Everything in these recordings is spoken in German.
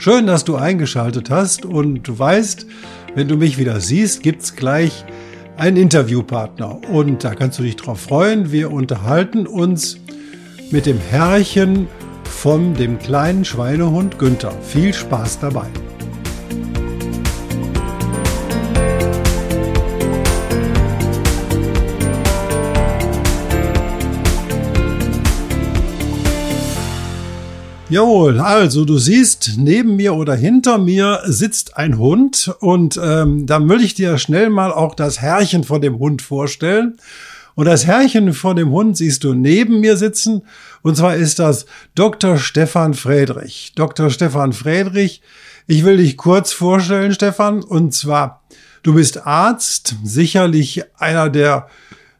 Schön, dass du eingeschaltet hast und du weißt, wenn du mich wieder siehst, gibt's gleich einen Interviewpartner und da kannst du dich drauf freuen. Wir unterhalten uns mit dem Herrchen von dem kleinen Schweinehund Günther. Viel Spaß dabei. Jawohl, also du siehst, neben mir oder hinter mir sitzt ein Hund und ähm, da will ich dir schnell mal auch das Herrchen von dem Hund vorstellen. Und das Herrchen von dem Hund siehst du neben mir sitzen und zwar ist das Dr. Stefan Friedrich. Dr. Stefan Friedrich, ich will dich kurz vorstellen, Stefan, und zwar du bist Arzt, sicherlich einer der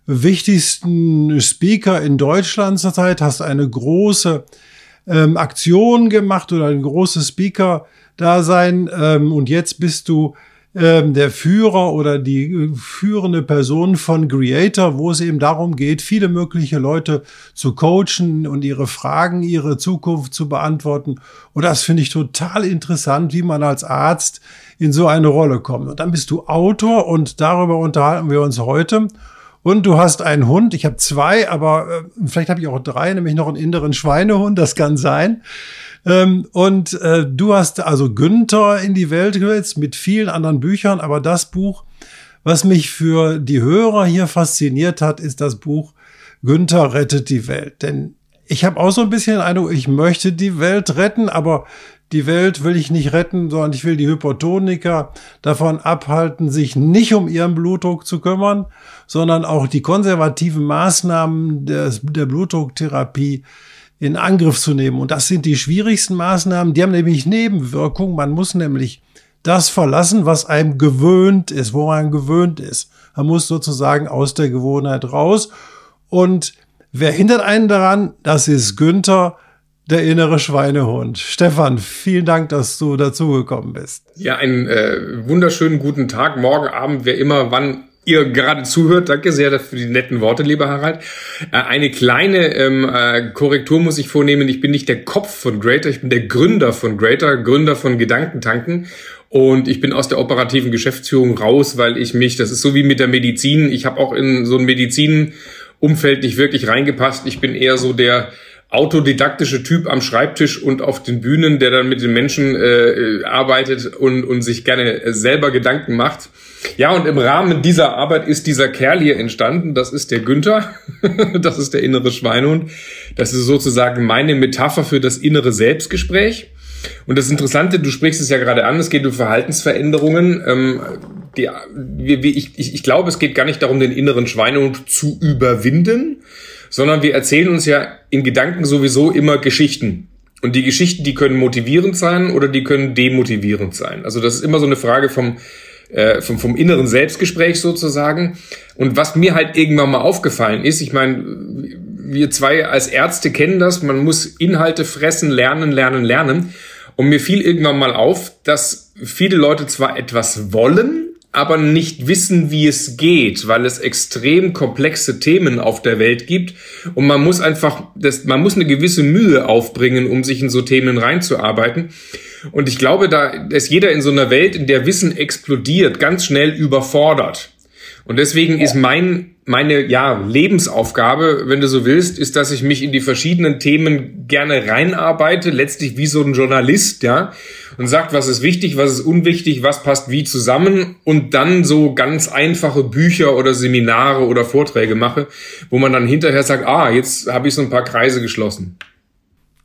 wichtigsten Speaker in Deutschland zurzeit, hast eine große ähm, Aktion gemacht oder ein großes Speaker-Dasein ähm, und jetzt bist du ähm, der Führer oder die äh, führende Person von Creator, wo es eben darum geht, viele mögliche Leute zu coachen und ihre Fragen, ihre Zukunft zu beantworten. Und das finde ich total interessant, wie man als Arzt in so eine Rolle kommt. Und dann bist du Autor und darüber unterhalten wir uns heute. Und du hast einen Hund. Ich habe zwei, aber äh, vielleicht habe ich auch drei, nämlich noch einen inneren Schweinehund. Das kann sein. Ähm, und äh, du hast also Günther in die Welt gesetzt mit vielen anderen Büchern. Aber das Buch, was mich für die Hörer hier fasziniert hat, ist das Buch Günther rettet die Welt. Denn ich habe auch so ein bisschen eine, ich möchte die Welt retten, aber die Welt will ich nicht retten, sondern ich will die Hypertoniker davon abhalten, sich nicht um ihren Blutdruck zu kümmern, sondern auch die konservativen Maßnahmen des, der Blutdrucktherapie in Angriff zu nehmen. Und das sind die schwierigsten Maßnahmen. Die haben nämlich Nebenwirkungen. Man muss nämlich das verlassen, was einem gewöhnt ist, wo man gewöhnt ist. Man muss sozusagen aus der Gewohnheit raus. Und wer hindert einen daran? Das ist Günther der innere Schweinehund. Stefan, vielen Dank, dass du dazugekommen bist. Ja, einen äh, wunderschönen guten Tag, morgen Abend, wer immer, wann ihr gerade zuhört. Danke sehr für die netten Worte, lieber Harald. Äh, eine kleine ähm, äh, Korrektur muss ich vornehmen. Ich bin nicht der Kopf von Greater, ich bin der Gründer von Greater, Gründer von Gedankentanken. Und ich bin aus der operativen Geschäftsführung raus, weil ich mich, das ist so wie mit der Medizin, ich habe auch in so ein Medizinumfeld nicht wirklich reingepasst. Ich bin eher so der autodidaktische Typ am Schreibtisch und auf den Bühnen, der dann mit den Menschen äh, arbeitet und, und sich gerne selber Gedanken macht. Ja, und im Rahmen dieser Arbeit ist dieser Kerl hier entstanden. Das ist der Günther. das ist der innere Schweinehund. Das ist sozusagen meine Metapher für das innere Selbstgespräch. Und das Interessante, du sprichst es ja gerade an, es geht um Verhaltensveränderungen. Ähm, die, wie, ich, ich, ich glaube, es geht gar nicht darum, den inneren Schweinehund zu überwinden, sondern wir erzählen uns ja in Gedanken sowieso immer Geschichten. Und die Geschichten, die können motivierend sein oder die können demotivierend sein. Also das ist immer so eine Frage vom, äh, vom, vom inneren Selbstgespräch sozusagen. Und was mir halt irgendwann mal aufgefallen ist, ich meine, wir zwei als Ärzte kennen das, man muss Inhalte fressen, lernen, lernen, lernen. Und mir fiel irgendwann mal auf, dass viele Leute zwar etwas wollen, aber nicht wissen, wie es geht, weil es extrem komplexe Themen auf der Welt gibt und man muss einfach, das, man muss eine gewisse Mühe aufbringen, um sich in so Themen reinzuarbeiten. Und ich glaube, da ist jeder in so einer Welt, in der Wissen explodiert, ganz schnell überfordert. Und deswegen ist mein, meine, ja, Lebensaufgabe, wenn du so willst, ist, dass ich mich in die verschiedenen Themen gerne reinarbeite, letztlich wie so ein Journalist, ja, und sagt, was ist wichtig, was ist unwichtig, was passt wie zusammen und dann so ganz einfache Bücher oder Seminare oder Vorträge mache, wo man dann hinterher sagt, ah, jetzt habe ich so ein paar Kreise geschlossen.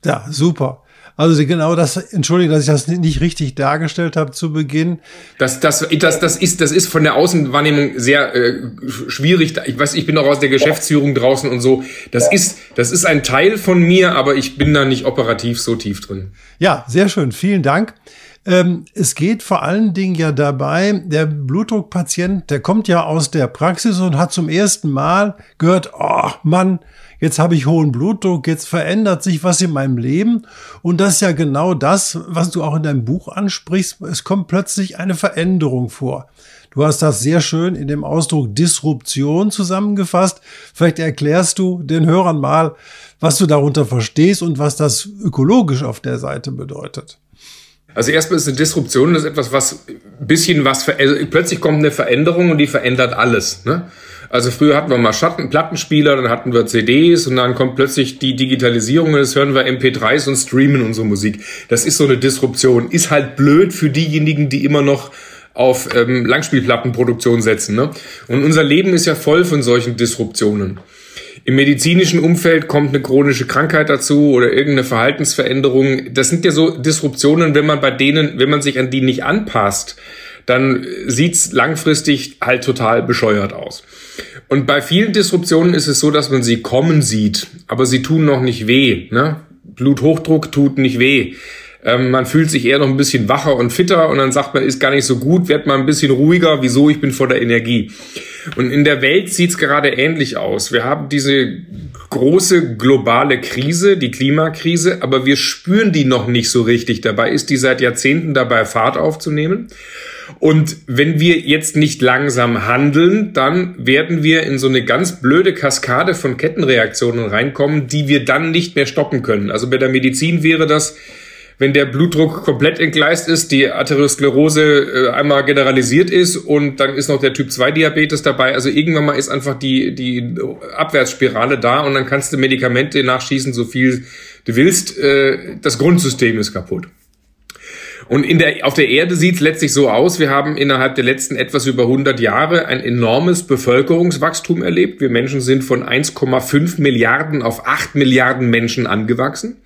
Ja, super. Also genau das, entschuldige, dass ich das nicht richtig dargestellt habe zu Beginn. Das, das, das, das, ist, das ist von der Außenwahrnehmung sehr äh, schwierig. Ich weiß, ich bin auch aus der Geschäftsführung draußen und so. Das ist, das ist ein Teil von mir, aber ich bin da nicht operativ so tief drin. Ja, sehr schön. Vielen Dank. Ähm, es geht vor allen Dingen ja dabei, der Blutdruckpatient, der kommt ja aus der Praxis und hat zum ersten Mal gehört, oh Mann, jetzt habe ich hohen Blutdruck, jetzt verändert sich was in meinem Leben. Und das ist ja genau das, was du auch in deinem Buch ansprichst. Es kommt plötzlich eine Veränderung vor. Du hast das sehr schön in dem Ausdruck Disruption zusammengefasst. Vielleicht erklärst du den Hörern mal, was du darunter verstehst und was das ökologisch auf der Seite bedeutet. Also erstmal ist eine Disruption das ist etwas, was ein bisschen was, also plötzlich kommt eine Veränderung und die verändert alles. Ne? Also früher hatten wir mal Schatten, Plattenspieler, dann hatten wir CDs und dann kommt plötzlich die Digitalisierung und jetzt hören wir MP3s und streamen unsere Musik. Das ist so eine Disruption. Ist halt blöd für diejenigen, die immer noch auf ähm, Langspielplattenproduktion setzen. Ne? Und unser Leben ist ja voll von solchen Disruptionen. Im medizinischen Umfeld kommt eine chronische Krankheit dazu oder irgendeine Verhaltensveränderung. Das sind ja so Disruptionen, wenn man bei denen, wenn man sich an die nicht anpasst, dann sieht's langfristig halt total bescheuert aus. Und bei vielen Disruptionen ist es so, dass man sie kommen sieht, aber sie tun noch nicht weh. Ne? Bluthochdruck tut nicht weh. Ähm, man fühlt sich eher noch ein bisschen wacher und fitter und dann sagt man, ist gar nicht so gut, wird mal ein bisschen ruhiger. Wieso? Ich bin voller Energie. Und in der Welt sieht's gerade ähnlich aus. Wir haben diese große globale Krise, die Klimakrise, aber wir spüren die noch nicht so richtig. Dabei ist die seit Jahrzehnten dabei, Fahrt aufzunehmen. Und wenn wir jetzt nicht langsam handeln, dann werden wir in so eine ganz blöde Kaskade von Kettenreaktionen reinkommen, die wir dann nicht mehr stoppen können. Also bei der Medizin wäre das, wenn der Blutdruck komplett entgleist ist, die Arteriosklerose äh, einmal generalisiert ist und dann ist noch der Typ 2 Diabetes dabei. Also irgendwann mal ist einfach die, die Abwärtsspirale da und dann kannst du Medikamente nachschießen, so viel du willst. Äh, das Grundsystem ist kaputt. Und in der, auf der Erde sieht es letztlich so aus, wir haben innerhalb der letzten etwas über 100 Jahre ein enormes Bevölkerungswachstum erlebt. Wir Menschen sind von 1,5 Milliarden auf 8 Milliarden Menschen angewachsen.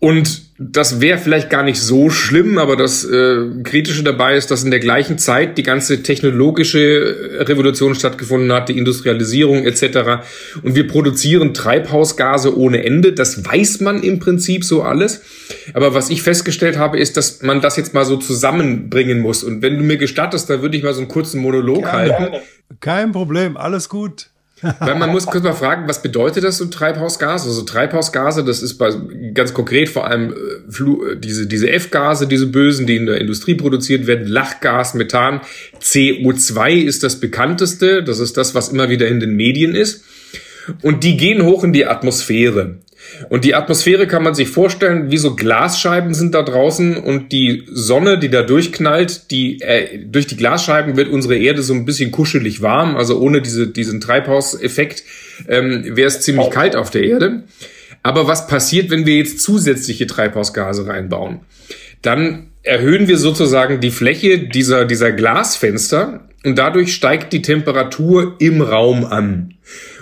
Und das wäre vielleicht gar nicht so schlimm, aber das äh, Kritische dabei ist, dass in der gleichen Zeit die ganze technologische Revolution stattgefunden hat, die Industrialisierung etc. Und wir produzieren Treibhausgase ohne Ende. Das weiß man im Prinzip so alles. Aber was ich festgestellt habe, ist, dass man das jetzt mal so zusammenbringen muss. Und wenn du mir gestattest, da würde ich mal so einen kurzen Monolog Keine. halten. Kein Problem, alles gut. Weil man muss kurz mal fragen, was bedeutet das so Treibhausgas? Also Treibhausgase, das ist bei, ganz konkret vor allem äh, äh, diese, diese F-Gase, diese bösen, die in der Industrie produziert werden, Lachgas, Methan, CO2 ist das bekannteste, das ist das, was immer wieder in den Medien ist. Und die gehen hoch in die Atmosphäre. Und die Atmosphäre kann man sich vorstellen, wie so Glasscheiben sind da draußen und die Sonne, die da durchknallt, die äh, durch die Glasscheiben wird unsere Erde so ein bisschen kuschelig warm. Also ohne diese, diesen Treibhauseffekt ähm, wäre es ziemlich kalt auf der Erde. Aber was passiert, wenn wir jetzt zusätzliche Treibhausgase reinbauen? Dann erhöhen wir sozusagen die Fläche dieser, dieser Glasfenster und dadurch steigt die Temperatur im Raum an.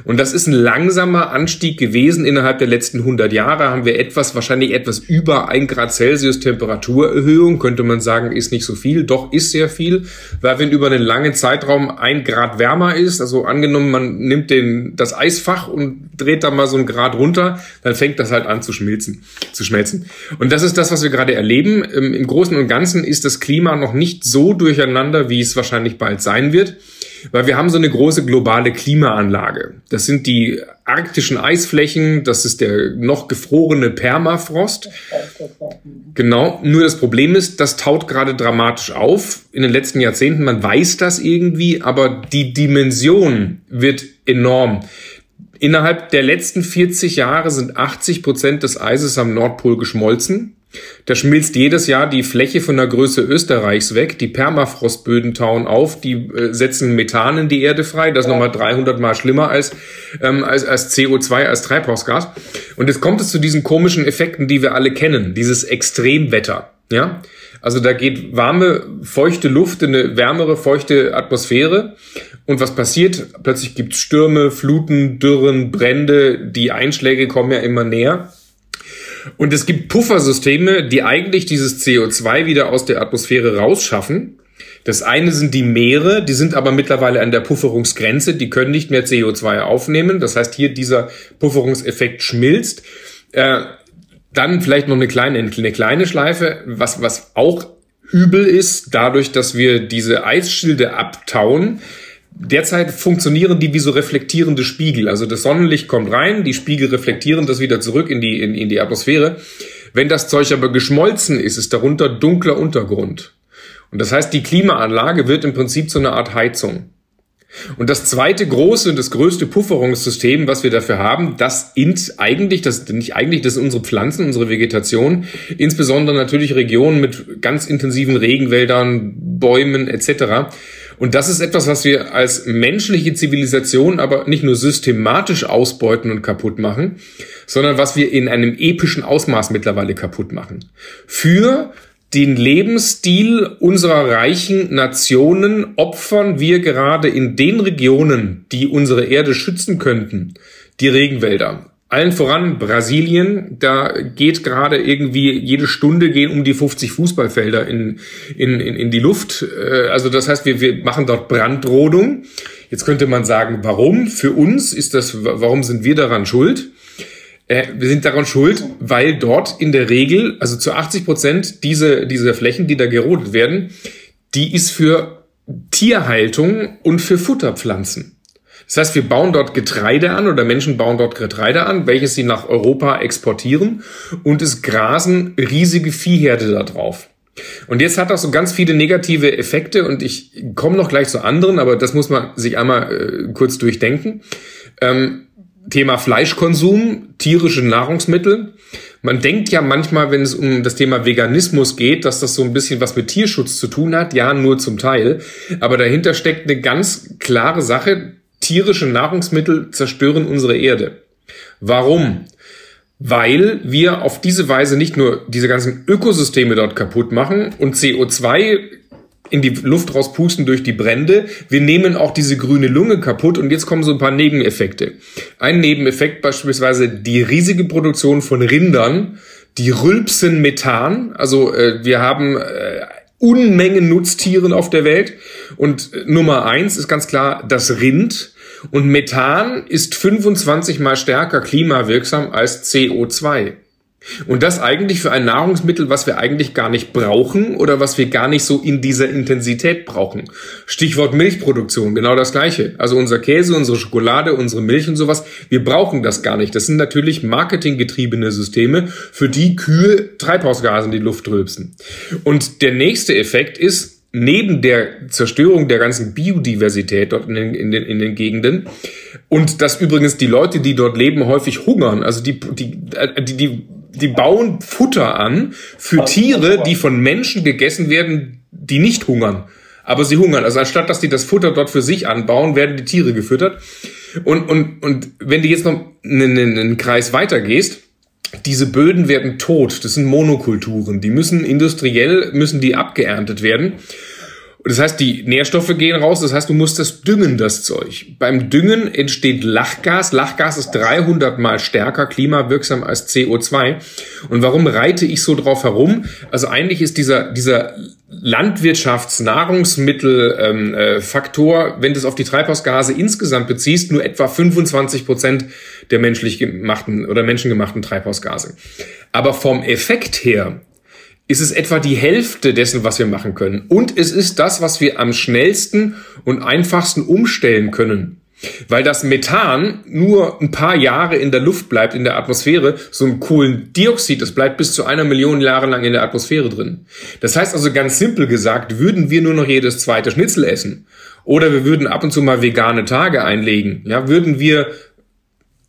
Und das ist ein langsamer Anstieg gewesen. Innerhalb der letzten 100 Jahre haben wir etwas, wahrscheinlich etwas über ein Grad Celsius Temperaturerhöhung. Könnte man sagen, ist nicht so viel. Doch ist sehr viel. Weil wenn über einen langen Zeitraum ein Grad wärmer ist, also angenommen, man nimmt den, das Eisfach und dreht da mal so ein Grad runter, dann fängt das halt an zu schmilzen, zu schmelzen. Und das ist das, was wir gerade erleben. Im Großen und Ganzen ist das Klima noch nicht so durcheinander, wie es wahrscheinlich bald sein wird. Weil wir haben so eine große globale Klimaanlage. Das sind die arktischen Eisflächen, das ist der noch gefrorene Permafrost. Genau, nur das Problem ist, das taut gerade dramatisch auf in den letzten Jahrzehnten. Man weiß das irgendwie, aber die Dimension wird enorm. Innerhalb der letzten 40 Jahre sind 80 Prozent des Eises am Nordpol geschmolzen. Da schmilzt jedes Jahr die Fläche von der Größe Österreichs weg. Die Permafrostböden tauen auf, die äh, setzen Methan in die Erde frei. Das ist nochmal 300 mal schlimmer als, ähm, als, als CO2, als Treibhausgas. Und jetzt kommt es zu diesen komischen Effekten, die wir alle kennen. Dieses Extremwetter. Ja, also da geht warme, feuchte Luft in eine wärmere, feuchte Atmosphäre. Und was passiert? Plötzlich gibt es Stürme, Fluten, Dürren, Brände. Die Einschläge kommen ja immer näher. Und es gibt Puffersysteme, die eigentlich dieses CO2 wieder aus der Atmosphäre rausschaffen. Das eine sind die Meere, die sind aber mittlerweile an der Pufferungsgrenze, die können nicht mehr CO2 aufnehmen. Das heißt, hier dieser Pufferungseffekt schmilzt. Äh, dann vielleicht noch eine kleine, eine kleine Schleife, was, was auch übel ist, dadurch, dass wir diese Eisschilde abtauen, Derzeit funktionieren die wie so reflektierende Spiegel. Also das Sonnenlicht kommt rein, die Spiegel reflektieren das wieder zurück in die, in, in die Atmosphäre. Wenn das Zeug aber geschmolzen ist, ist darunter dunkler Untergrund. Und das heißt, die Klimaanlage wird im Prinzip zu einer Art Heizung. Und das zweite große und das größte Pufferungssystem, was wir dafür haben, das int eigentlich, das nicht eigentlich, das sind unsere Pflanzen, unsere Vegetation, insbesondere natürlich Regionen mit ganz intensiven Regenwäldern, Bäumen etc. Und das ist etwas, was wir als menschliche Zivilisation aber nicht nur systematisch ausbeuten und kaputt machen, sondern was wir in einem epischen Ausmaß mittlerweile kaputt machen. Für den Lebensstil unserer reichen Nationen opfern wir gerade in den Regionen, die unsere Erde schützen könnten, die Regenwälder. Allen voran Brasilien, da geht gerade irgendwie jede Stunde gehen um die 50 Fußballfelder in, in, in, in die Luft. Äh, also das heißt, wir, wir machen dort Brandrodung. Jetzt könnte man sagen, warum? Für uns ist das, warum sind wir daran schuld? Äh, wir sind daran schuld, weil dort in der Regel, also zu 80 Prozent diese, diese Flächen, die da gerodet werden, die ist für Tierhaltung und für Futterpflanzen. Das heißt, wir bauen dort Getreide an oder Menschen bauen dort Getreide an, welches sie nach Europa exportieren und es grasen riesige Viehherde da drauf. Und jetzt hat das so ganz viele negative Effekte und ich komme noch gleich zu anderen, aber das muss man sich einmal äh, kurz durchdenken. Ähm, Thema Fleischkonsum, tierische Nahrungsmittel. Man denkt ja manchmal, wenn es um das Thema Veganismus geht, dass das so ein bisschen was mit Tierschutz zu tun hat. Ja, nur zum Teil. Aber dahinter steckt eine ganz klare Sache tierische Nahrungsmittel zerstören unsere Erde. Warum? Weil wir auf diese Weise nicht nur diese ganzen Ökosysteme dort kaputt machen und CO2 in die Luft rauspusten durch die Brände. Wir nehmen auch diese grüne Lunge kaputt und jetzt kommen so ein paar Nebeneffekte. Ein Nebeneffekt beispielsweise die riesige Produktion von Rindern, die rülpsen Methan. Also äh, wir haben äh, Unmengen Nutztieren auf der Welt und äh, Nummer eins ist ganz klar das Rind. Und Methan ist 25 mal stärker klimawirksam als CO2. Und das eigentlich für ein Nahrungsmittel, was wir eigentlich gar nicht brauchen oder was wir gar nicht so in dieser Intensität brauchen. Stichwort Milchproduktion, genau das gleiche. Also unser Käse, unsere Schokolade, unsere Milch und sowas, wir brauchen das gar nicht. Das sind natürlich marketinggetriebene Systeme, für die Kühe Treibhausgase in die Luft rülpsen. Und der nächste Effekt ist, neben der Zerstörung der ganzen Biodiversität dort in den, in den, in den Gegenden und dass übrigens die Leute, die dort leben, häufig hungern. Also die, die, die, die, die bauen Futter an für Tiere, die von Menschen gegessen werden, die nicht hungern. Aber sie hungern. Also anstatt dass die das Futter dort für sich anbauen, werden die Tiere gefüttert. Und, und, und wenn du jetzt noch einen, einen Kreis weitergehst, diese Böden werden tot. Das sind Monokulturen. Die müssen industriell, müssen die abgeerntet werden. Das heißt, die Nährstoffe gehen raus. Das heißt, du musst das düngen, das Zeug. Beim Düngen entsteht Lachgas. Lachgas ist 300 mal stärker klimawirksam als CO2. Und warum reite ich so drauf herum? Also eigentlich ist dieser, dieser Landwirtschaftsnahrungsmittelfaktor, ähm, äh, wenn du es auf die Treibhausgase insgesamt beziehst, nur etwa 25 Prozent der menschlich gemachten oder menschengemachten Treibhausgase. Aber vom Effekt her ist es etwa die Hälfte dessen, was wir machen können. Und es ist das, was wir am schnellsten und einfachsten umstellen können. Weil das Methan nur ein paar Jahre in der Luft bleibt, in der Atmosphäre, so ein Kohlendioxid, das bleibt bis zu einer Million Jahre lang in der Atmosphäre drin. Das heißt also ganz simpel gesagt, würden wir nur noch jedes zweite Schnitzel essen oder wir würden ab und zu mal vegane Tage einlegen, ja, würden wir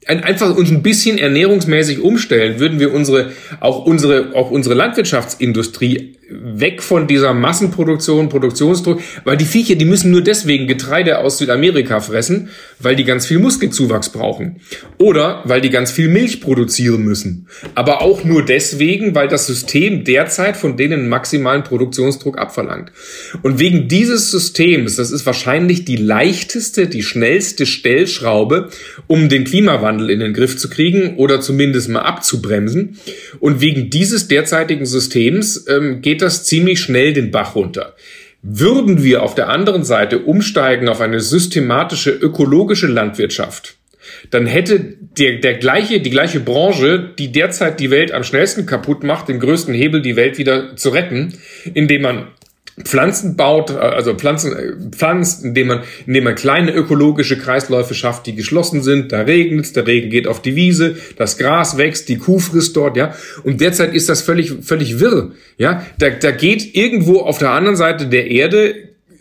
einfach uns ein bisschen ernährungsmäßig umstellen, würden wir unsere, auch unsere, auch unsere Landwirtschaftsindustrie weg von dieser Massenproduktion, Produktionsdruck, weil die Viecher, die müssen nur deswegen Getreide aus Südamerika fressen, weil die ganz viel Muskelzuwachs brauchen. Oder weil die ganz viel Milch produzieren müssen. Aber auch nur deswegen, weil das System derzeit von denen maximalen Produktionsdruck abverlangt. Und wegen dieses Systems, das ist wahrscheinlich die leichteste, die schnellste Stellschraube, um den Klimawandel in den Griff zu kriegen oder zumindest mal abzubremsen. Und wegen dieses derzeitigen Systems ähm, geht geht das ziemlich schnell den Bach runter. Würden wir auf der anderen Seite umsteigen auf eine systematische ökologische Landwirtschaft, dann hätte der, der gleiche, die gleiche Branche, die derzeit die Welt am schnellsten kaputt macht, den größten Hebel, die Welt wieder zu retten, indem man Pflanzen baut, äh, also Pflanzen äh, pflanzt, indem man, indem man kleine ökologische Kreisläufe schafft, die geschlossen sind. Da regnet der Regen geht auf die Wiese, das Gras wächst, die Kuh frisst dort, ja. Und derzeit ist das völlig, völlig wirr, ja. Da, da geht irgendwo auf der anderen Seite der Erde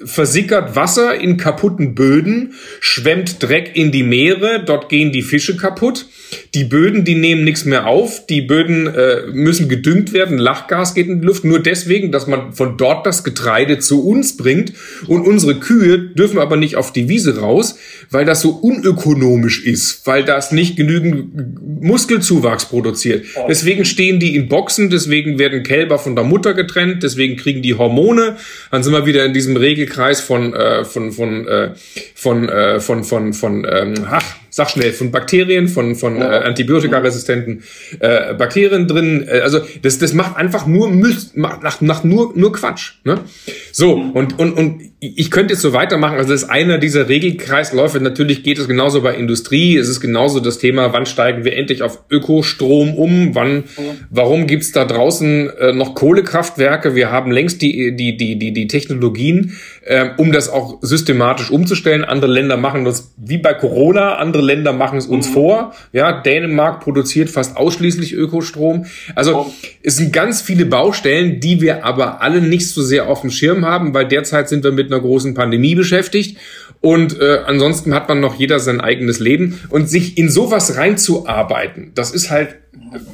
versickert Wasser in kaputten Böden, schwemmt Dreck in die Meere, dort gehen die Fische kaputt. Die Böden, die nehmen nichts mehr auf, die Böden äh, müssen gedüngt werden, Lachgas geht in die Luft, nur deswegen, dass man von dort das Getreide zu uns bringt. Und unsere Kühe dürfen aber nicht auf die Wiese raus, weil das so unökonomisch ist, weil das nicht genügend Muskelzuwachs produziert. Deswegen stehen die in Boxen, deswegen werden Kälber von der Mutter getrennt, deswegen kriegen die Hormone, dann sind wir wieder in diesem Regelkreis von, äh, von, von, äh, von, äh, von, von, von, ähm, ach, sag schnell, von Bakterien, von, von äh, antibiotikaresistenten äh, Bakterien drin. Äh, also das, das macht einfach nur Müll, macht, macht nur, nur Quatsch. Ne? So, und, und, und ich könnte jetzt so weitermachen. Also das ist einer dieser Regelkreisläufe. Natürlich geht es genauso bei Industrie. Es ist genauso das Thema, wann steigen wir endlich auf Ökostrom um? Wann, warum gibt's da draußen äh, noch Kohlekraftwerke? Wir haben längst die, die, die, die, die Technologien, äh, um das auch systematisch umzustellen. Andere Länder machen das wie bei Corona. Andere Länder machen es uns mhm. vor. Ja, Dänemark produziert fast ausschließlich Ökostrom. Also es sind ganz viele Baustellen, die wir aber alle nicht so sehr auf dem Schirm haben, weil derzeit sind wir mit einer großen Pandemie beschäftigt und äh, ansonsten hat man noch jeder sein eigenes Leben und sich in sowas reinzuarbeiten, das ist halt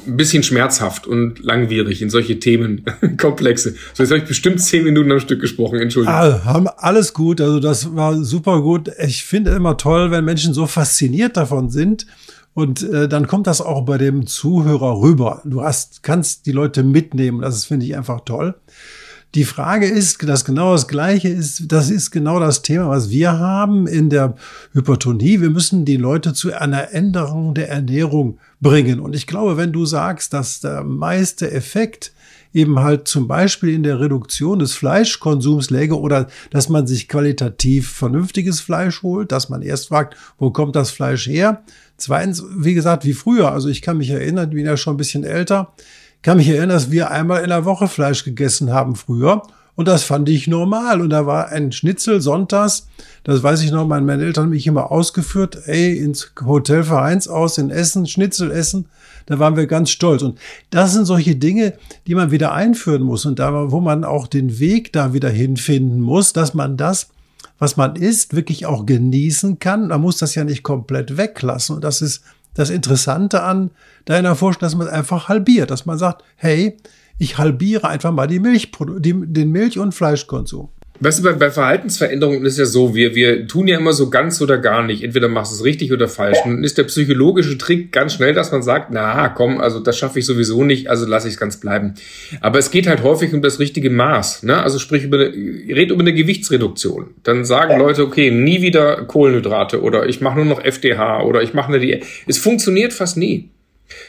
ein bisschen schmerzhaft und langwierig in solche Themenkomplexe. So, jetzt habe ich bestimmt zehn Minuten am Stück gesprochen, Entschuldigung. Ah, haben alles gut, also das war super gut. Ich finde immer toll, wenn Menschen so fasziniert davon sind. Und äh, dann kommt das auch bei dem Zuhörer rüber. Du hast, kannst die Leute mitnehmen. Das finde ich einfach toll. Die Frage ist, dass genau das Gleiche ist, das ist genau das Thema, was wir haben in der Hypertonie. Wir müssen die Leute zu einer Änderung der Ernährung bringen. Und ich glaube, wenn du sagst, dass der meiste Effekt eben halt zum Beispiel in der Reduktion des Fleischkonsums läge oder dass man sich qualitativ vernünftiges Fleisch holt, dass man erst fragt, wo kommt das Fleisch her? Zweitens, wie gesagt, wie früher. Also ich kann mich erinnern, ich bin ja schon ein bisschen älter kann mich erinnern, dass wir einmal in der Woche Fleisch gegessen haben früher. Und das fand ich normal. Und da war ein Schnitzel sonntags. Das weiß ich noch, meine Eltern haben mich immer ausgeführt. Ey, ins Hotel Vereins aus, in Essen, Schnitzel essen. Da waren wir ganz stolz. Und das sind solche Dinge, die man wieder einführen muss. Und da, wo man auch den Weg da wieder hinfinden muss, dass man das, was man isst, wirklich auch genießen kann. Man muss das ja nicht komplett weglassen. Und das ist das Interessante an deiner Forschung, dass man es einfach halbiert, dass man sagt, hey, ich halbiere einfach mal die Milch, den Milch- und Fleischkonsum. Weißt du, bei, bei Verhaltensveränderungen ist ja so, wir, wir tun ja immer so ganz oder gar nicht. Entweder machst du es richtig oder falsch. Und dann ist der psychologische Trick ganz schnell, dass man sagt, na komm, also das schaffe ich sowieso nicht, also lasse ich es ganz bleiben. Aber es geht halt häufig um das richtige Maß. Ne? Also sprich, über eine, red über eine Gewichtsreduktion. Dann sagen Leute, okay, nie wieder Kohlenhydrate oder ich mache nur noch FDH oder ich mache eine Diät. Es funktioniert fast nie.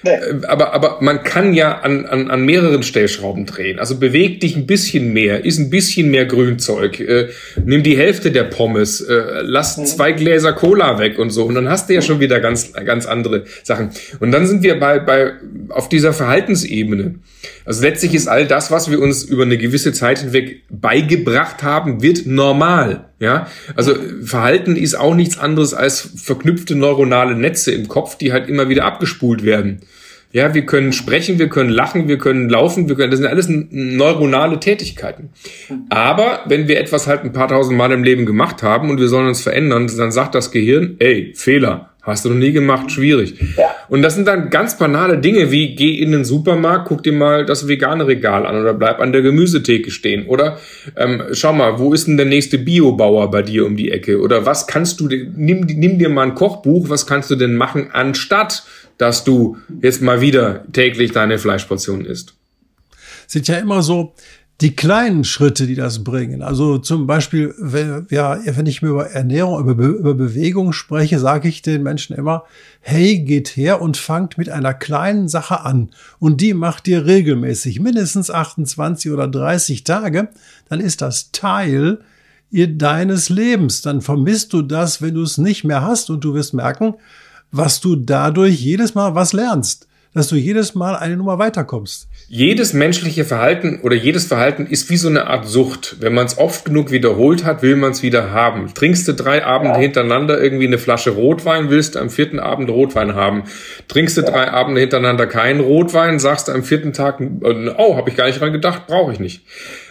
Nee. Äh, aber, aber man kann ja an, an, an mehreren Stellschrauben drehen. Also beweg dich ein bisschen mehr, iss ein bisschen mehr Grünzeug, äh, nimm die Hälfte der Pommes, äh, lass mhm. zwei Gläser Cola weg und so. Und dann hast du ja schon wieder ganz, ganz andere Sachen. Und dann sind wir bei, bei, auf dieser Verhaltensebene. Also letztlich ist all das, was wir uns über eine gewisse Zeit hinweg beigebracht haben, wird normal. Ja, also Verhalten ist auch nichts anderes als verknüpfte neuronale Netze im Kopf, die halt immer wieder abgespult werden. Ja, wir können sprechen, wir können lachen, wir können laufen, wir können, das sind alles neuronale Tätigkeiten. Aber wenn wir etwas halt ein paar tausend Mal im Leben gemacht haben und wir sollen uns verändern, dann sagt das Gehirn, ey, Fehler. Hast du noch nie gemacht, schwierig. Ja. Und das sind dann ganz banale Dinge wie geh in den Supermarkt, guck dir mal das vegane Regal an oder bleib an der Gemüsetheke stehen. Oder ähm, schau mal, wo ist denn der nächste Biobauer bei dir um die Ecke? Oder was kannst du, nimm, nimm dir mal ein Kochbuch, was kannst du denn machen, anstatt dass du jetzt mal wieder täglich deine Fleischportion isst? Sind ja immer so, die kleinen Schritte, die das bringen. Also zum Beispiel, wenn, ja, wenn ich mir über Ernährung, über, Be über Bewegung spreche, sage ich den Menschen immer, hey, geht her und fangt mit einer kleinen Sache an. Und die macht ihr regelmäßig, mindestens 28 oder 30 Tage. Dann ist das Teil deines Lebens. Dann vermisst du das, wenn du es nicht mehr hast. Und du wirst merken, was du dadurch jedes Mal was lernst, dass du jedes Mal eine Nummer weiterkommst jedes menschliche Verhalten oder jedes Verhalten ist wie so eine Art Sucht. Wenn man es oft genug wiederholt hat, will man es wieder haben. Trinkst du drei Abende ja. hintereinander irgendwie eine Flasche Rotwein, willst du am vierten Abend Rotwein haben. Trinkst du ja. drei Abende hintereinander keinen Rotwein, sagst du am vierten Tag, oh, habe ich gar nicht dran gedacht, brauche ich nicht.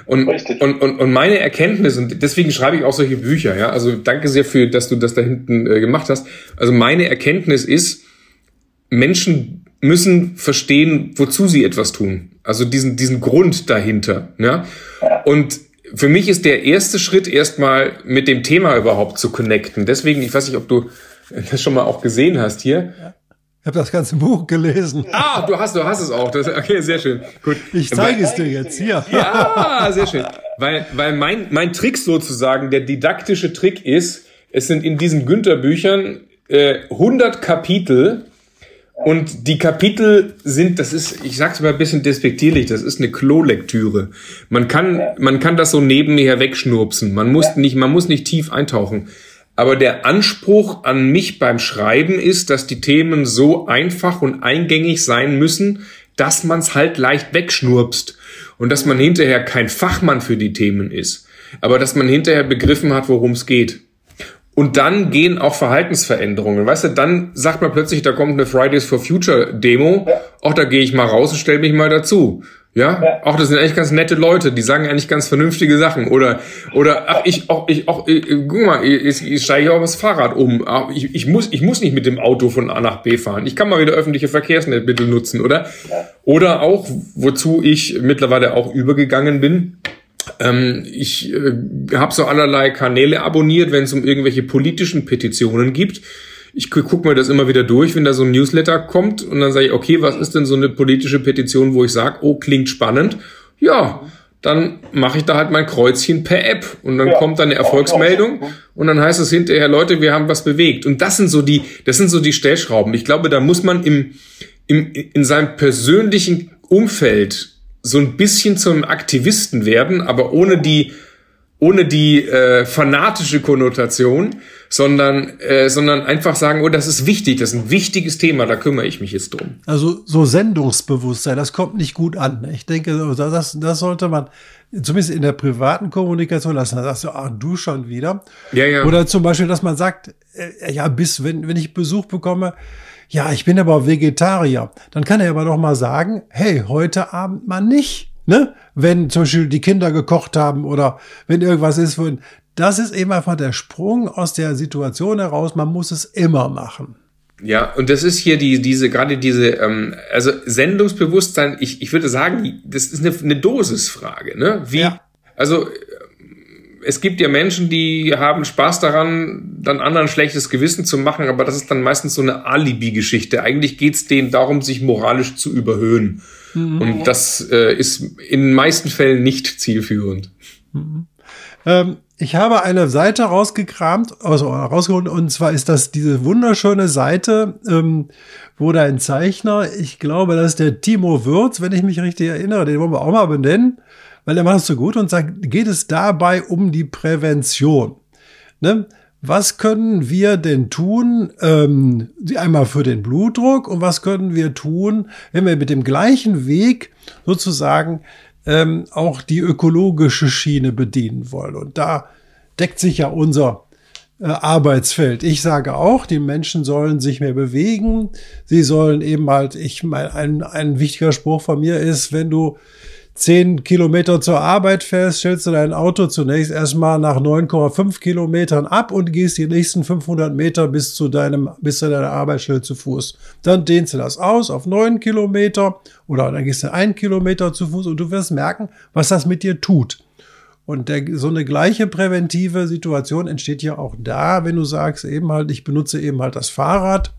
Und, und, und, und meine Erkenntnis, und deswegen schreibe ich auch solche Bücher, ja, also danke sehr für, dass du das da hinten äh, gemacht hast. Also meine Erkenntnis ist, Menschen müssen verstehen, wozu sie etwas tun. Also diesen, diesen Grund dahinter. Ja? Und für mich ist der erste Schritt erstmal mit dem Thema überhaupt zu connecten. Deswegen, ich weiß nicht, ob du das schon mal auch gesehen hast hier. Ich habe das ganze Buch gelesen. Ah, du hast, du hast es auch. Das, okay, sehr schön. Gut. Ich zeige es dir jetzt hier. Ja, sehr schön. Weil, weil mein, mein Trick sozusagen, der didaktische Trick ist, es sind in diesen Günther-Büchern äh, 100 Kapitel, und die Kapitel sind, das ist, ich sag's mal ein bisschen despektierlich, das ist eine Klolektüre. Man kann, man kann das so nebenher wegschnurpsen. Man muss nicht, man muss nicht tief eintauchen. Aber der Anspruch an mich beim Schreiben ist, dass die Themen so einfach und eingängig sein müssen, dass man's halt leicht wegschnurpst. Und dass man hinterher kein Fachmann für die Themen ist. Aber dass man hinterher begriffen hat, worum es geht. Und dann gehen auch Verhaltensveränderungen. Weißt du, dann sagt man plötzlich, da kommt eine Fridays for Future Demo. Ja. Auch da gehe ich mal raus und stelle mich mal dazu. Ja? ja, auch das sind eigentlich ganz nette Leute, die sagen eigentlich ganz vernünftige Sachen. Oder, oder ach, ich, auch, ich, auch, ich, guck mal, ich, ich steige auch das Fahrrad um. Ich, ich, muss, ich muss nicht mit dem Auto von A nach B fahren. Ich kann mal wieder öffentliche Verkehrsmittel nutzen, oder? Ja. Oder auch, wozu ich mittlerweile auch übergegangen bin, ähm, ich äh, habe so allerlei Kanäle abonniert, wenn es um irgendwelche politischen Petitionen gibt. Ich gucke mir das immer wieder durch, wenn da so ein Newsletter kommt und dann sage ich, okay, was ist denn so eine politische Petition, wo ich sage, oh, klingt spannend. Ja, dann mache ich da halt mein Kreuzchen per App und dann ja, kommt dann eine Erfolgsmeldung und dann heißt es hinterher, Leute, wir haben was bewegt. Und das sind so die, das sind so die Stellschrauben. Ich glaube, da muss man im, im, in seinem persönlichen Umfeld so ein bisschen zum Aktivisten werden, aber ohne die ohne die äh, fanatische Konnotation, sondern äh, sondern einfach sagen, oh, das ist wichtig, das ist ein wichtiges Thema, da kümmere ich mich jetzt drum. Also so Sendungsbewusstsein, das kommt nicht gut an. Ich denke, das, das sollte man zumindest in der privaten Kommunikation lassen. Da sagst du, ach, du schon wieder. Ja, ja. Oder zum Beispiel, dass man sagt, äh, ja, bis wenn wenn ich Besuch bekomme, ja, ich bin aber Vegetarier. Dann kann er aber doch mal sagen, hey, heute Abend mal nicht. Ne? Wenn zum Beispiel die Kinder gekocht haben oder wenn irgendwas ist, das ist eben einfach der Sprung aus der Situation heraus. Man muss es immer machen. Ja, und das ist hier die, diese, gerade diese, ähm, also Sendungsbewusstsein, ich, ich würde sagen, das ist eine, eine Dosisfrage, ne? Wie, ja. also es gibt ja Menschen, die haben Spaß daran, dann anderen schlechtes Gewissen zu machen, aber das ist dann meistens so eine Alibi-Geschichte. Eigentlich geht's denen darum, sich moralisch zu überhöhen. Mhm. Und das äh, ist in den meisten Fällen nicht zielführend. Mhm. Ähm, ich habe eine Seite rausgekramt, also rausgeholt, und zwar ist das diese wunderschöne Seite, ähm, wo dein Zeichner, ich glaube, das ist der Timo Würz, wenn ich mich richtig erinnere, den wollen wir auch mal benennen weil er macht es so gut und sagt, geht es dabei um die Prävention. Ne? Was können wir denn tun, ähm, einmal für den Blutdruck und was können wir tun, wenn wir mit dem gleichen Weg sozusagen ähm, auch die ökologische Schiene bedienen wollen. Und da deckt sich ja unser äh, Arbeitsfeld. Ich sage auch, die Menschen sollen sich mehr bewegen. Sie sollen eben halt, ich meine, ein, ein wichtiger Spruch von mir ist, wenn du zehn Kilometer zur Arbeit fährst, stellst du dein Auto zunächst erstmal nach 9,5 Kilometern ab und gehst die nächsten 500 Meter bis zu deinem, bis zu deiner Arbeitsstelle zu Fuß. Dann dehnst du das aus auf neun Kilometer oder dann gehst du ein Kilometer zu Fuß und du wirst merken, was das mit dir tut. Und der, so eine gleiche präventive Situation entsteht ja auch da, wenn du sagst eben halt, ich benutze eben halt das Fahrrad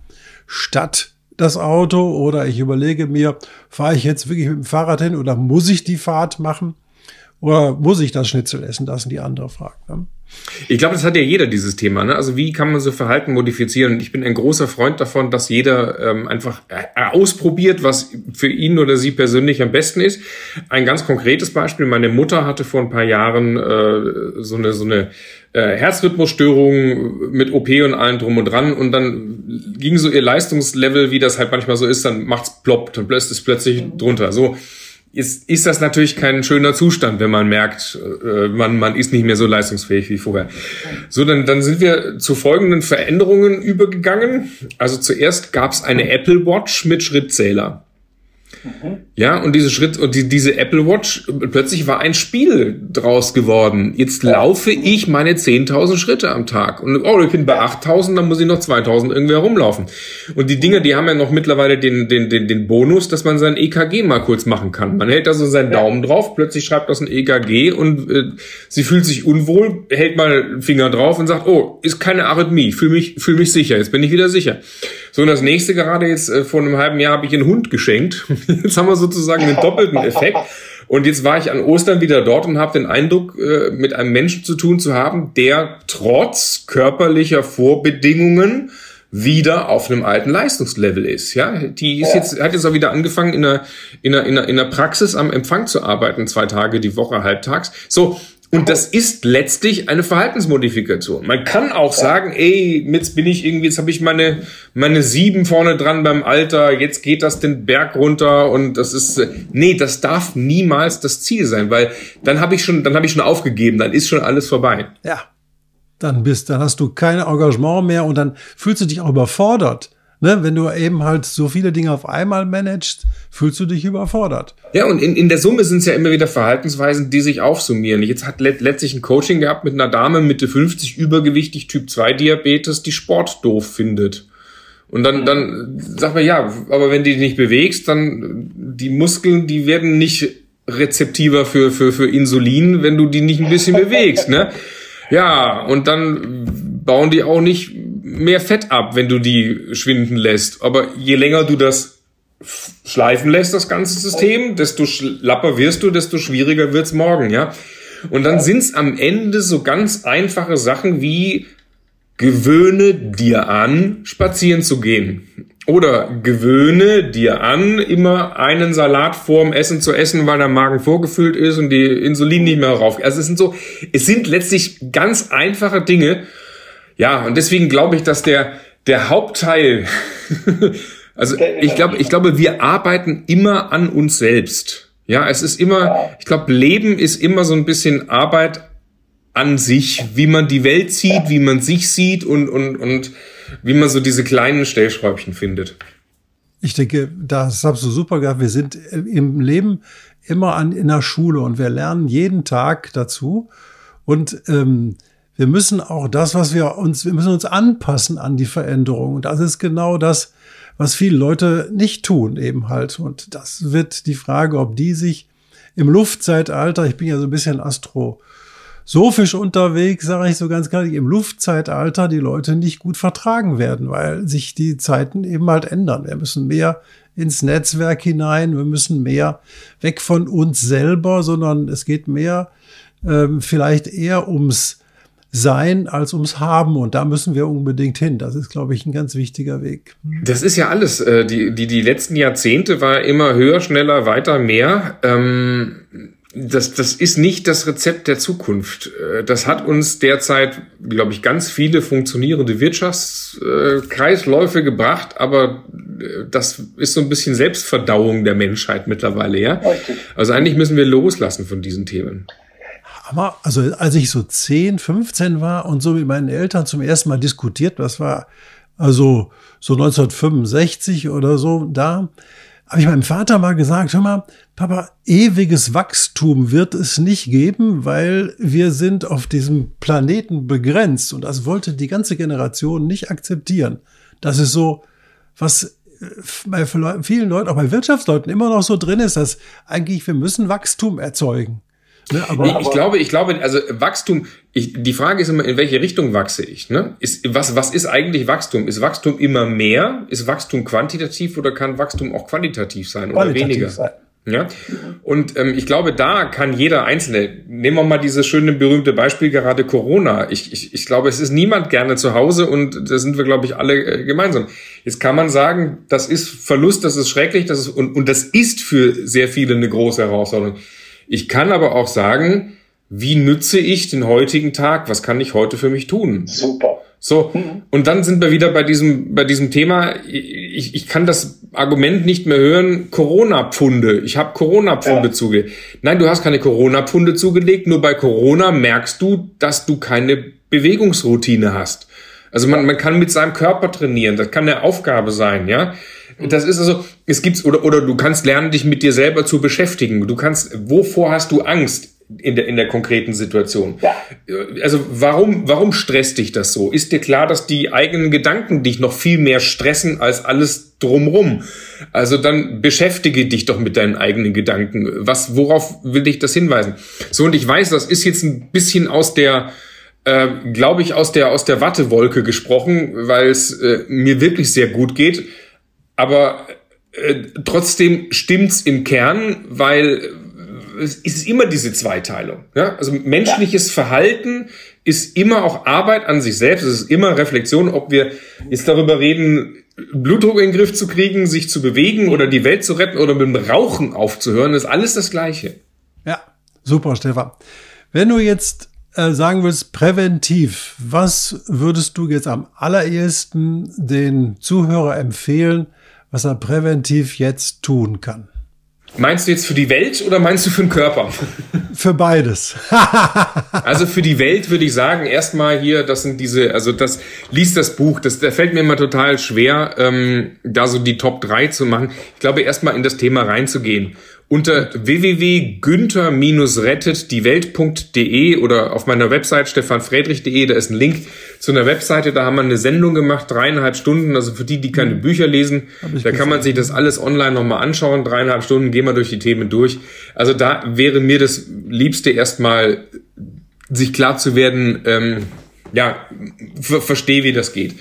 statt das Auto oder ich überlege mir, fahre ich jetzt wirklich mit dem Fahrrad hin oder muss ich die Fahrt machen? Oder muss ich das Schnitzel essen? Das sind die andere Frage. Ne? Ich glaube, das hat ja jeder dieses Thema. Ne? Also wie kann man so Verhalten modifizieren? Ich bin ein großer Freund davon, dass jeder ähm, einfach äh, ausprobiert, was für ihn oder sie persönlich am besten ist. Ein ganz konkretes Beispiel: Meine Mutter hatte vor ein paar Jahren äh, so eine so eine äh, Herzrhythmusstörung mit OP und allem drum und dran und dann ging so ihr Leistungslevel, wie das halt manchmal so ist, dann macht's plopp, dann ist es plötzlich drunter. So ist, ist das natürlich kein schöner Zustand, wenn man merkt, äh, man, man ist nicht mehr so leistungsfähig wie vorher. So, dann, dann sind wir zu folgenden Veränderungen übergegangen. Also zuerst gab es eine Apple Watch mit Schrittzähler. Mhm. Ja, und diese Schritt und die, diese Apple Watch, plötzlich war ein Spiel draus geworden. Jetzt laufe ich meine 10.000 Schritte am Tag. Und oh, ich bin bei 8.000, dann muss ich noch 2.000 irgendwie herumlaufen. Und die Dinger, die haben ja noch mittlerweile den, den, den, den Bonus, dass man sein EKG mal kurz machen kann. Man hält also seinen Daumen drauf, plötzlich schreibt das ein EKG und äh, sie fühlt sich unwohl, hält mal den Finger drauf und sagt, oh, ist keine Arrhythmie, fühl mich, fühl mich sicher, jetzt bin ich wieder sicher. So, und das nächste gerade jetzt, äh, vor einem halben Jahr habe ich einen Hund geschenkt. Jetzt haben wir sozusagen den doppelten Effekt. Und jetzt war ich an Ostern wieder dort und habe den Eindruck, äh, mit einem Menschen zu tun zu haben, der trotz körperlicher Vorbedingungen wieder auf einem alten Leistungslevel ist. Ja, die ist jetzt, hat jetzt auch wieder angefangen, in der, in der, in der, in der Praxis am Empfang zu arbeiten, zwei Tage die Woche halbtags. So, und das ist letztlich eine Verhaltensmodifikation. Man kann auch sagen, ey, jetzt bin ich irgendwie, jetzt habe ich meine, meine sieben vorne dran beim Alter, jetzt geht das den Berg runter und das ist, nee, das darf niemals das Ziel sein, weil dann habe ich schon, dann habe ich schon aufgegeben, dann ist schon alles vorbei. Ja. Dann bist, dann hast du kein Engagement mehr und dann fühlst du dich auch überfordert. Ne, wenn du eben halt so viele Dinge auf einmal managst, fühlst du dich überfordert. Ja, und in, in der Summe sind es ja immer wieder Verhaltensweisen, die sich aufsummieren. Jetzt hat let, letztlich ein Coaching gehabt mit einer Dame Mitte 50, übergewichtig, Typ 2 Diabetes, die Sport doof findet. Und dann, dann sagt man, ja, aber wenn du dich nicht bewegst, dann die Muskeln, die werden nicht rezeptiver für, für, für Insulin, wenn du die nicht ein bisschen bewegst, ne? Ja, und dann bauen die auch nicht mehr Fett ab, wenn du die schwinden lässt. Aber je länger du das schleifen lässt, das ganze System, desto schlapper wirst du, desto schwieriger wird's morgen, ja. Und dann sind's am Ende so ganz einfache Sachen wie gewöhne dir an, spazieren zu gehen. Oder gewöhne dir an, immer einen Salat vorm Essen zu essen, weil der Magen vorgefüllt ist und die Insulin nicht mehr rauf. Also es sind so, es sind letztlich ganz einfache Dinge, ja, und deswegen glaube ich, dass der, der Hauptteil, also ich glaube, ich glaube, wir arbeiten immer an uns selbst. Ja, es ist immer, ich glaube, Leben ist immer so ein bisschen Arbeit an sich, wie man die Welt sieht, wie man sich sieht und, und, und wie man so diese kleinen Stellschräubchen findet. Ich denke, das hast du super gehabt. Wir sind im Leben immer an, in der Schule und wir lernen jeden Tag dazu. Und ähm, wir müssen auch das, was wir uns, wir müssen uns anpassen an die Veränderung. Und das ist genau das, was viele Leute nicht tun, eben halt. Und das wird die Frage, ob die sich im Luftzeitalter, ich bin ja so ein bisschen astrosophisch unterwegs, sage ich so ganz klar, im Luftzeitalter die Leute nicht gut vertragen werden, weil sich die Zeiten eben halt ändern. Wir müssen mehr ins Netzwerk hinein, wir müssen mehr weg von uns selber, sondern es geht mehr ähm, vielleicht eher ums sein als ums Haben. Und da müssen wir unbedingt hin. Das ist, glaube ich, ein ganz wichtiger Weg. Das ist ja alles. Äh, die, die, die letzten Jahrzehnte war immer höher, schneller, weiter, mehr. Ähm das, das ist nicht das Rezept der Zukunft. Äh, das hat uns derzeit, glaube ich, ganz viele funktionierende Wirtschaftskreisläufe gebracht, aber äh, das ist so ein bisschen Selbstverdauung der Menschheit mittlerweile, ja. Also eigentlich müssen wir loslassen von diesen Themen. Hammer. Also als ich so 10, 15 war und so mit meinen Eltern zum ersten Mal diskutiert, das war also so 1965 oder so da, habe ich meinem Vater mal gesagt, hör mal, Papa, ewiges Wachstum wird es nicht geben, weil wir sind auf diesem Planeten begrenzt und das wollte die ganze Generation nicht akzeptieren. Das ist so, was äh, bei vielen Leuten, auch bei Wirtschaftsleuten immer noch so drin ist, dass eigentlich wir müssen Wachstum erzeugen. Ne, aber, ich, ich glaube, ich glaube, also Wachstum, ich, die Frage ist immer, in welche Richtung wachse ich? Ne? Ist, was, was ist eigentlich Wachstum? Ist Wachstum immer mehr? Ist Wachstum quantitativ oder kann Wachstum auch qualitativ sein oder weniger? Sein. Ja, und ähm, ich glaube, da kann jeder Einzelne, nehmen wir mal dieses schöne berühmte Beispiel gerade Corona. Ich, ich, ich glaube, es ist niemand gerne zu Hause und da sind wir, glaube ich, alle äh, gemeinsam. Jetzt kann man sagen, das ist Verlust, das ist schrecklich, das ist und, und das ist für sehr viele eine große Herausforderung. Ich kann aber auch sagen, wie nütze ich den heutigen Tag? Was kann ich heute für mich tun? Super. So, mhm. und dann sind wir wieder bei diesem, bei diesem Thema, ich, ich kann das Argument nicht mehr hören, Corona-Pfunde. Ich habe Corona-Pfunde ja. zugelegt. Nein, du hast keine Corona-Pfunde zugelegt, nur bei Corona merkst du, dass du keine Bewegungsroutine hast. Also man, man kann mit seinem Körper trainieren, das kann eine Aufgabe sein, ja. Das ist also, es gibt's, oder, oder du kannst lernen, dich mit dir selber zu beschäftigen. Du kannst, wovor hast du Angst? in der, in der konkreten Situation. Ja. Also warum, warum stresst dich das so? Ist dir klar, dass die eigenen Gedanken dich noch viel mehr stressen als alles drumrum? Also dann beschäftige dich doch mit deinen eigenen Gedanken. Was, worauf will dich das hinweisen? So, und ich weiß, das ist jetzt ein bisschen aus der, äh, glaube ich, aus der, aus der Wattewolke gesprochen, weil es äh, mir wirklich sehr gut geht. Aber äh, trotzdem stimmt's im Kern, weil, ist es immer diese Zweiteilung. Ja? Also menschliches ja. Verhalten ist immer auch Arbeit an sich selbst. Es ist immer Reflexion, ob wir jetzt darüber reden, Blutdruck in den Griff zu kriegen, sich zu bewegen oder die Welt zu retten oder mit dem Rauchen aufzuhören, ist alles das Gleiche. Ja, super, Stefan. Wenn du jetzt äh, sagen willst, präventiv, was würdest du jetzt am allerersten den Zuhörer empfehlen, was er präventiv jetzt tun kann? Meinst du jetzt für die Welt oder meinst du für den Körper? Für beides. also für die Welt würde ich sagen, erstmal hier, das sind diese, also das, liest das Buch, das, da fällt mir immer total schwer, ähm, da so die Top 3 zu machen. Ich glaube, erstmal in das Thema reinzugehen unter www.günther-rettetdiewelt.de oder auf meiner Website stefanfriedrich.de, da ist ein Link zu einer Webseite, da haben wir eine Sendung gemacht, dreieinhalb Stunden, also für die, die keine mhm. Bücher lesen, da kann man sich das alles online nochmal anschauen, dreieinhalb Stunden, gehen wir durch die Themen durch. Also da wäre mir das Liebste erstmal, sich klar zu werden, ähm, ja, verstehe, wie das geht.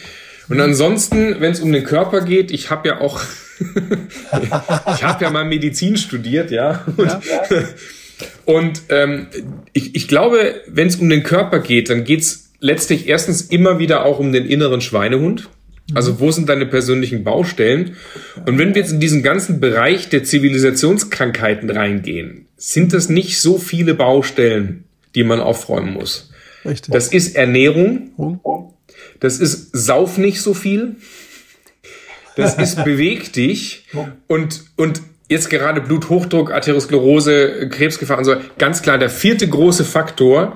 Und ansonsten, wenn es um den Körper geht, ich habe ja auch ich habe ja mal Medizin studiert, ja. Und, ja. und ähm, ich, ich glaube, wenn es um den Körper geht, dann geht es letztlich erstens immer wieder auch um den inneren Schweinehund. Also wo sind deine persönlichen Baustellen? Und wenn wir jetzt in diesen ganzen Bereich der Zivilisationskrankheiten reingehen, sind das nicht so viele Baustellen, die man aufräumen muss. Richtig. Das ist Ernährung. Das ist Sauf nicht so viel. Das ist beweg dich und, und jetzt gerade Bluthochdruck, Arteriosklerose, Krebsgefahr und so. Ganz klar, der vierte große Faktor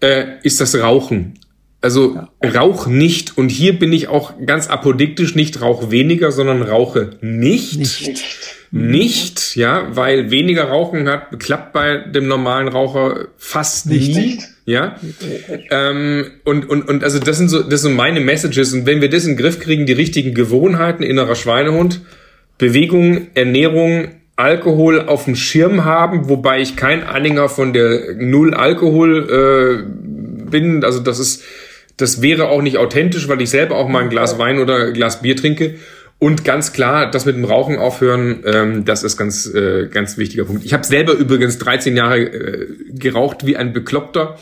äh, ist das Rauchen. Also ja. rauch nicht. Und hier bin ich auch ganz apodiktisch, nicht rauch weniger, sondern rauche nicht. Nicht. Nicht, ja, weil weniger Rauchen hat, klappt bei dem normalen Raucher fast nicht. nie. Ja. Ähm, und, und, und also das sind so, das sind meine Messages. Und wenn wir das in den Griff kriegen, die richtigen Gewohnheiten, innerer Schweinehund, Bewegung, Ernährung, Alkohol auf dem Schirm haben, wobei ich kein Anhänger von der Null Alkohol äh, bin. Also das ist, das wäre auch nicht authentisch, weil ich selber auch mal ein Glas Wein oder ein Glas Bier trinke. Und ganz klar, das mit dem Rauchen aufhören, ähm, das ist ganz, äh, ganz wichtiger Punkt. Ich habe selber übrigens 13 Jahre äh, geraucht wie ein Bekloppter.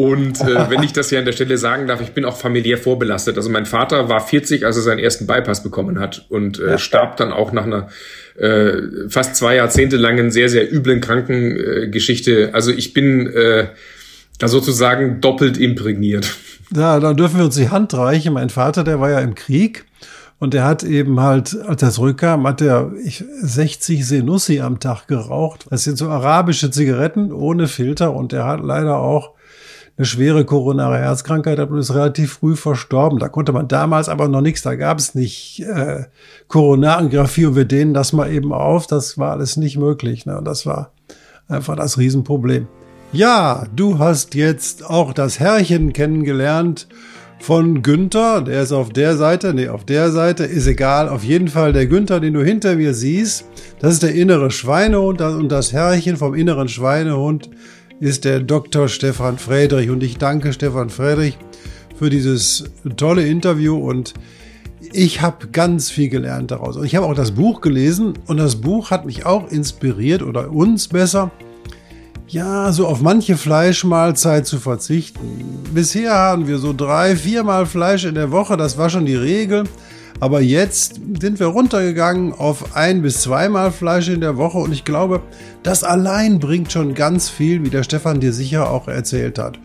Und äh, wenn ich das hier an der Stelle sagen darf, ich bin auch familiär vorbelastet. Also mein Vater war 40, als er seinen ersten Bypass bekommen hat und äh, ja. starb dann auch nach einer äh, fast zwei Jahrzehnte langen, sehr, sehr üblen Krankengeschichte. Äh, also ich bin äh, da sozusagen doppelt imprägniert. Ja, dann dürfen wir uns die Hand reichen. Mein Vater, der war ja im Krieg und der hat eben halt, als er zurückkam, hat er 60 Senussi am Tag geraucht. Das sind so arabische Zigaretten ohne Filter und der hat leider auch eine schwere koronare Herzkrankheit und ist relativ früh verstorben. Da konnte man damals aber noch nichts, da gab es nicht äh, Koronariographie und wir dehnen das mal eben auf. Das war alles nicht möglich. Ne? Und das war einfach das Riesenproblem. Ja, du hast jetzt auch das Herrchen kennengelernt von Günther. Der ist auf der Seite, nee, auf der Seite, ist egal. Auf jeden Fall der Günther, den du hinter mir siehst, das ist der innere Schweinehund und das Herrchen vom inneren Schweinehund ist der Dr. Stefan Friedrich. Und ich danke Stefan Friedrich für dieses tolle Interview und ich habe ganz viel gelernt daraus. Und ich habe auch das Buch gelesen und das Buch hat mich auch inspiriert oder uns besser, ja, so auf manche Fleischmahlzeit zu verzichten. Bisher haben wir so drei, viermal Fleisch in der Woche, das war schon die Regel. Aber jetzt sind wir runtergegangen auf ein bis zweimal Fleisch in der Woche und ich glaube, das allein bringt schon ganz viel, wie der Stefan dir sicher auch erzählt hat.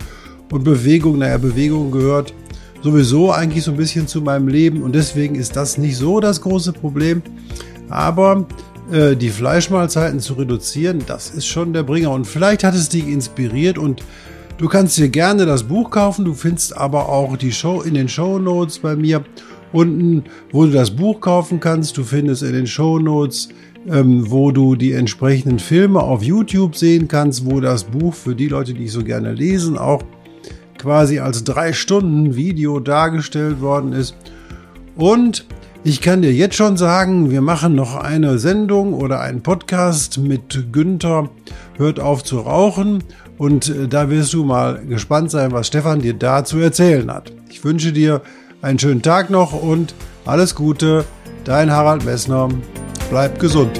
Und Bewegung, naja, Bewegung gehört sowieso eigentlich so ein bisschen zu meinem Leben und deswegen ist das nicht so das große Problem. Aber äh, die Fleischmahlzeiten zu reduzieren, das ist schon der Bringer. Und vielleicht hat es dich inspiriert und du kannst dir gerne das Buch kaufen. Du findest aber auch die Show in den Show Notes bei mir unten, wo du das Buch kaufen kannst. Du findest in den Show Notes ähm, wo du die entsprechenden Filme auf YouTube sehen kannst, wo das Buch für die Leute, die ich so gerne lesen, auch quasi als drei Stunden Video dargestellt worden ist. Und ich kann dir jetzt schon sagen, wir machen noch eine Sendung oder einen Podcast mit Günther Hört auf zu rauchen. Und äh, da wirst du mal gespannt sein, was Stefan dir da zu erzählen hat. Ich wünsche dir einen schönen Tag noch und alles Gute. Dein Harald Messner. Bleib gesund.